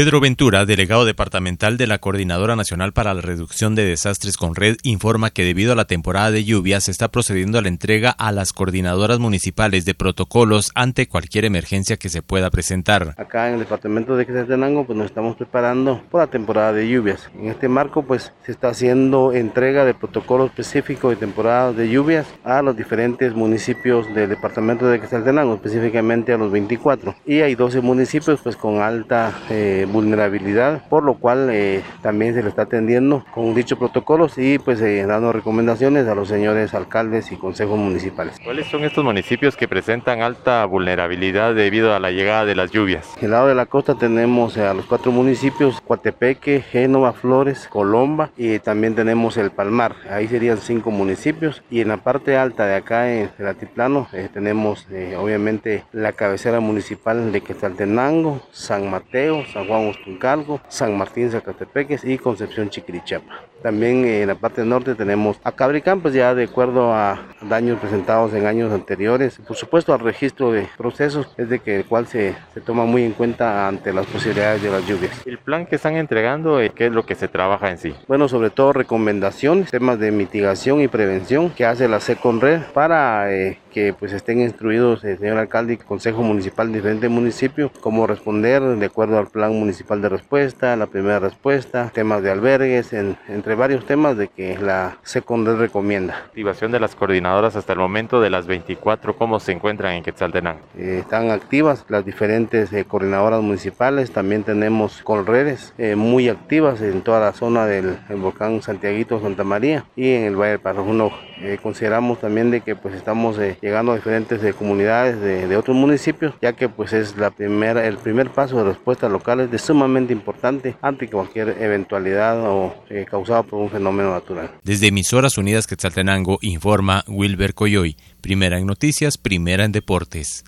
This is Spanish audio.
Pedro Ventura, delegado departamental de la Coordinadora Nacional para la Reducción de Desastres con Red, informa que debido a la temporada de lluvias se está procediendo a la entrega a las coordinadoras municipales de protocolos ante cualquier emergencia que se pueda presentar. Acá en el departamento de Quetzaltenango pues nos estamos preparando por la temporada de lluvias. En este marco pues se está haciendo entrega de protocolo específico de temporada de lluvias a los diferentes municipios del departamento de Quetzaltenango, específicamente a los 24. Y hay 12 municipios pues con alta eh, vulnerabilidad, por lo cual eh, también se le está atendiendo con dichos protocolos y pues eh, dando recomendaciones a los señores alcaldes y consejos municipales. ¿Cuáles son estos municipios que presentan alta vulnerabilidad debido a la llegada de las lluvias? En el lado de la costa tenemos a los cuatro municipios, Coatepeque, Génova, Flores, Colomba y también tenemos el Palmar, ahí serían cinco municipios y en la parte alta de acá en el Altiplano eh, tenemos obviamente la cabecera municipal de Quetzaltenango, San Mateo, San Juan Ostuncalgo, San Martín Zacatepeques y Concepción Chiquirichapa. También en la parte norte tenemos a Cabricán, pues ya de acuerdo a daños presentados en años anteriores, por supuesto al registro de procesos, es de que el cual se, se toma muy en cuenta ante las posibilidades de las lluvias. ¿El plan que están entregando, eh, qué es lo que se trabaja en sí? Bueno, sobre todo recomendaciones, temas de mitigación y prevención que hace la SECONRED para eh, que pues estén instruidos el señor alcalde y consejo municipal de diferentes municipios cómo responder de acuerdo al plan municipal de respuesta, la primera respuesta, temas de albergues, entre varios temas de que la secundaria recomienda. Activación de las coordinadoras hasta el momento de las 24, ¿cómo se encuentran en Quetzaltenango? Eh, están activas las diferentes eh, coordinadoras municipales, también tenemos colredes eh, muy activas en toda la zona del volcán Santiaguito Santa María y en el Valle del Parrajuno. consideramos también de que pues estamos llegando a diferentes comunidades de, de, otros municipios, ya que pues es la primera, el primer paso de respuesta local es de sumamente importante ante cualquier eventualidad o causada por un fenómeno natural. Desde Emisoras Unidas Quetzaltenango informa Wilber Coyoy, primera en noticias, primera en deportes.